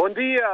Bom dia,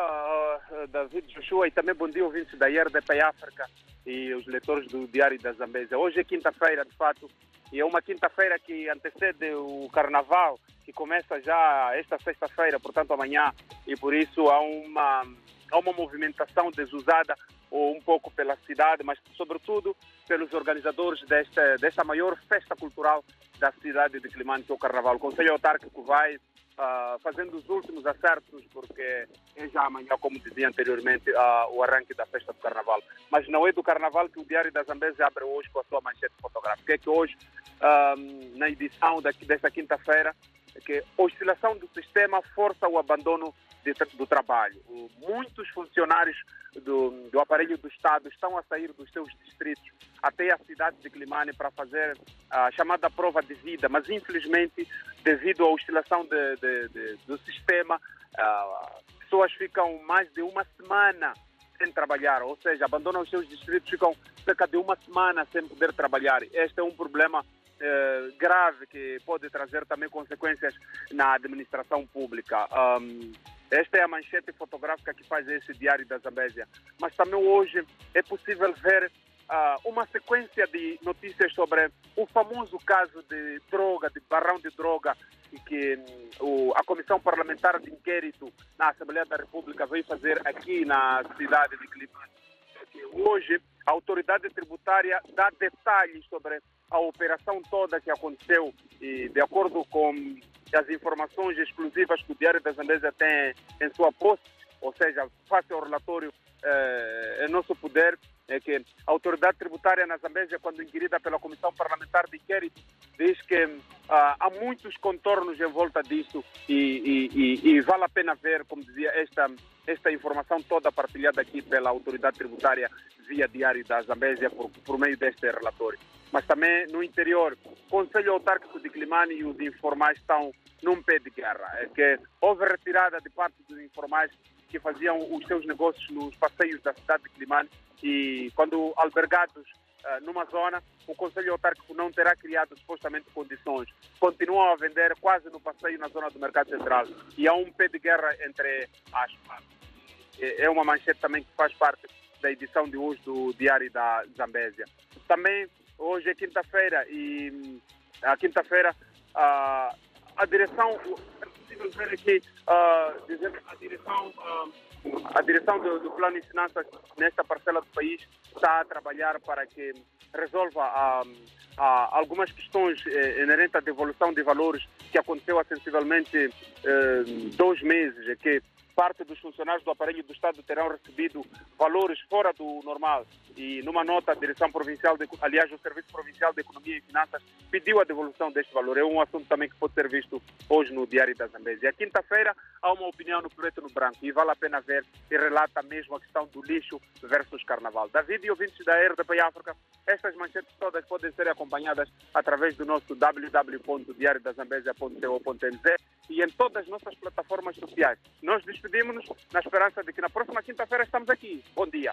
David Joshua, e também bom dia, ouvintes da IRDP África e os leitores do Diário da Zambésia. Hoje é quinta-feira, de fato, e é uma quinta-feira que antecede o Carnaval, que começa já esta sexta-feira, portanto amanhã, e por isso há uma, há uma movimentação desusada um pouco pela cidade, mas sobretudo pelos organizadores desta, desta maior festa cultural da cidade de Climane, que é o Carnaval. O Conselho Autárquico vai uh, fazendo os últimos acertos, porque é já amanhã, como dizia anteriormente, uh, o arranque da festa do Carnaval. Mas não é do Carnaval que o Diário da Zambésia abre hoje com a sua manchete fotográfica. É que hoje, uh, na edição daqui, desta quinta-feira, é que oscilação do sistema força o abandono de, do trabalho. Muitos funcionários do, do, aparelho do Estado estão a sair dos seus distritos até a cidade de Climane para fazer a chamada prova de vida, mas infelizmente, devido à oscilação de, de, de, do sistema, uh, pessoas ficam mais de uma semana sem trabalhar, ou seja, abandonam os seus distritos, ficam cerca de uma semana sem poder trabalhar. Este é um problema eh, grave que pode trazer também consequências na administração pública. Um, esta é a manchete fotográfica que faz esse diário da Zambésia. Mas também hoje é possível ver uh, uma sequência de notícias sobre o famoso caso de droga, de barrão de droga, que um, a Comissão Parlamentar de Inquérito na Assembleia da República veio fazer aqui na cidade de Clipante. Hoje, a autoridade tributária dá detalhes sobre a operação toda que aconteceu e, de acordo com as informações exclusivas que o Diário da Zambésia tem em sua posse, ou seja, face ao relatório eh, em nosso poder, é que a autoridade tributária na Zambésia, quando inquirida pela Comissão Parlamentar de Inquérito, diz que ah, há muitos contornos em volta disso e, e, e, vale a pena ver, como dizia, esta, esta informação toda partilhada aqui pela autoridade tributária via Diário da Zambésia por, por meio deste relatório. Mas também no interior, o Conselho Autárquico de Climane e os informais estão num pé de guerra. É que houve retirada de parte dos informais que faziam os seus negócios nos passeios da cidade de Climane e quando albergados uh, numa zona, o Conselho Autárquico não terá criado supostamente condições. Continuam a vender quase no passeio na zona do Mercado Central e há um pé de guerra entre as. É uma manchete também que faz parte da edição de hoje do Diário da Zambésia. Também hoje é quinta-feira e hum, a quinta-feira uh, a direção ver aqui, uh, a direção, uh, a direção do, do, Plano de Finanças nesta parcela do país está a trabalhar para que resolva uh, algumas questões eh, inerentes à devolução de valores que aconteceu há sensivelmente eh, dois meses, que parte dos funcionários do aparelho do Estado terão recebido valores fora do normal. E numa nota, a Direção Provincial, de, aliás, o Serviço Provincial de Economia e Finanças pediu a devolução deste valor. É um assunto também que pode ser visto hoje no Diário da Zambésia. Quinta-feira há uma opinião no preto no branco e vale a pena ver e relata mesmo a questão do lixo versus carnaval. David e ouvintes da RDP África, estas manchetes todas podem ser acompanhadas através do nosso www.diariodazambésia.co.nz e em todas as nossas plataformas sociais. Nós despedimos-nos na esperança de que na próxima quinta-feira estamos aqui. Bom dia.